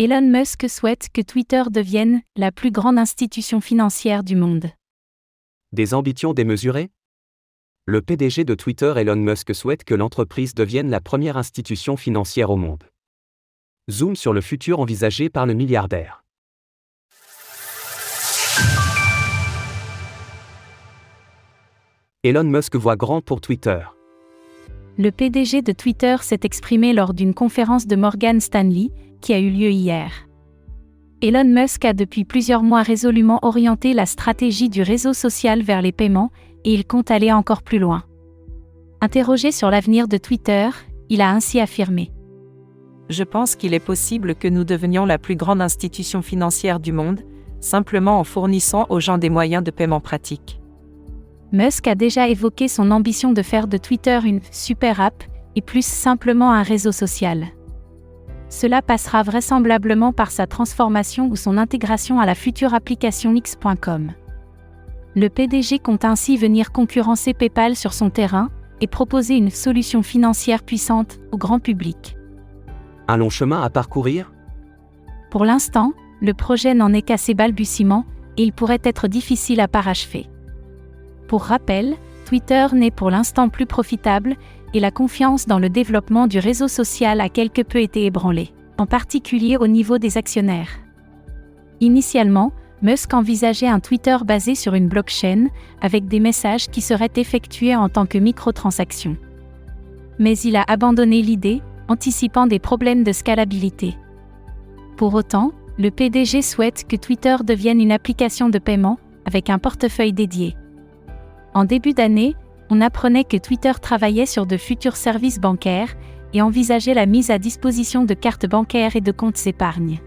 Elon Musk souhaite que Twitter devienne la plus grande institution financière du monde. Des ambitions démesurées? Le PDG de Twitter Elon Musk souhaite que l'entreprise devienne la première institution financière au monde. Zoom sur le futur envisagé par le milliardaire. Elon Musk voit grand pour Twitter. Le PDG de Twitter s'est exprimé lors d'une conférence de Morgan Stanley, qui a eu lieu hier. Elon Musk a depuis plusieurs mois résolument orienté la stratégie du réseau social vers les paiements, et il compte aller encore plus loin. Interrogé sur l'avenir de Twitter, il a ainsi affirmé. Je pense qu'il est possible que nous devenions la plus grande institution financière du monde, simplement en fournissant aux gens des moyens de paiement pratiques. Musk a déjà évoqué son ambition de faire de Twitter une super app et plus simplement un réseau social. Cela passera vraisemblablement par sa transformation ou son intégration à la future application X.com. Le PDG compte ainsi venir concurrencer PayPal sur son terrain et proposer une solution financière puissante au grand public. Un long chemin à parcourir? Pour l'instant, le projet n'en est qu'à ses balbutiements et il pourrait être difficile à parachever. Pour rappel, Twitter n'est pour l'instant plus profitable et la confiance dans le développement du réseau social a quelque peu été ébranlée, en particulier au niveau des actionnaires. Initialement, Musk envisageait un Twitter basé sur une blockchain, avec des messages qui seraient effectués en tant que microtransactions. Mais il a abandonné l'idée, anticipant des problèmes de scalabilité. Pour autant, le PDG souhaite que Twitter devienne une application de paiement, avec un portefeuille dédié. En début d'année, on apprenait que Twitter travaillait sur de futurs services bancaires et envisageait la mise à disposition de cartes bancaires et de comptes épargne.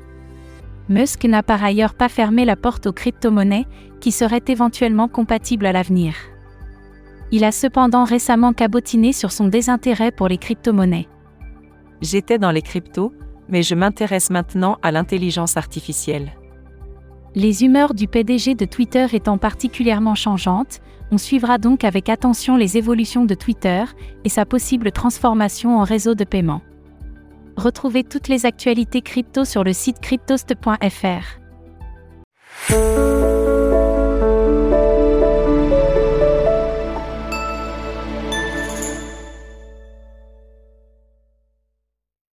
Musk n'a par ailleurs pas fermé la porte aux crypto-monnaies, qui seraient éventuellement compatibles à l'avenir. Il a cependant récemment cabotiné sur son désintérêt pour les crypto-monnaies. J'étais dans les cryptos, mais je m'intéresse maintenant à l'intelligence artificielle. Les humeurs du PDG de Twitter étant particulièrement changeantes, on suivra donc avec attention les évolutions de Twitter et sa possible transformation en réseau de paiement. Retrouvez toutes les actualités crypto sur le site cryptost.fr.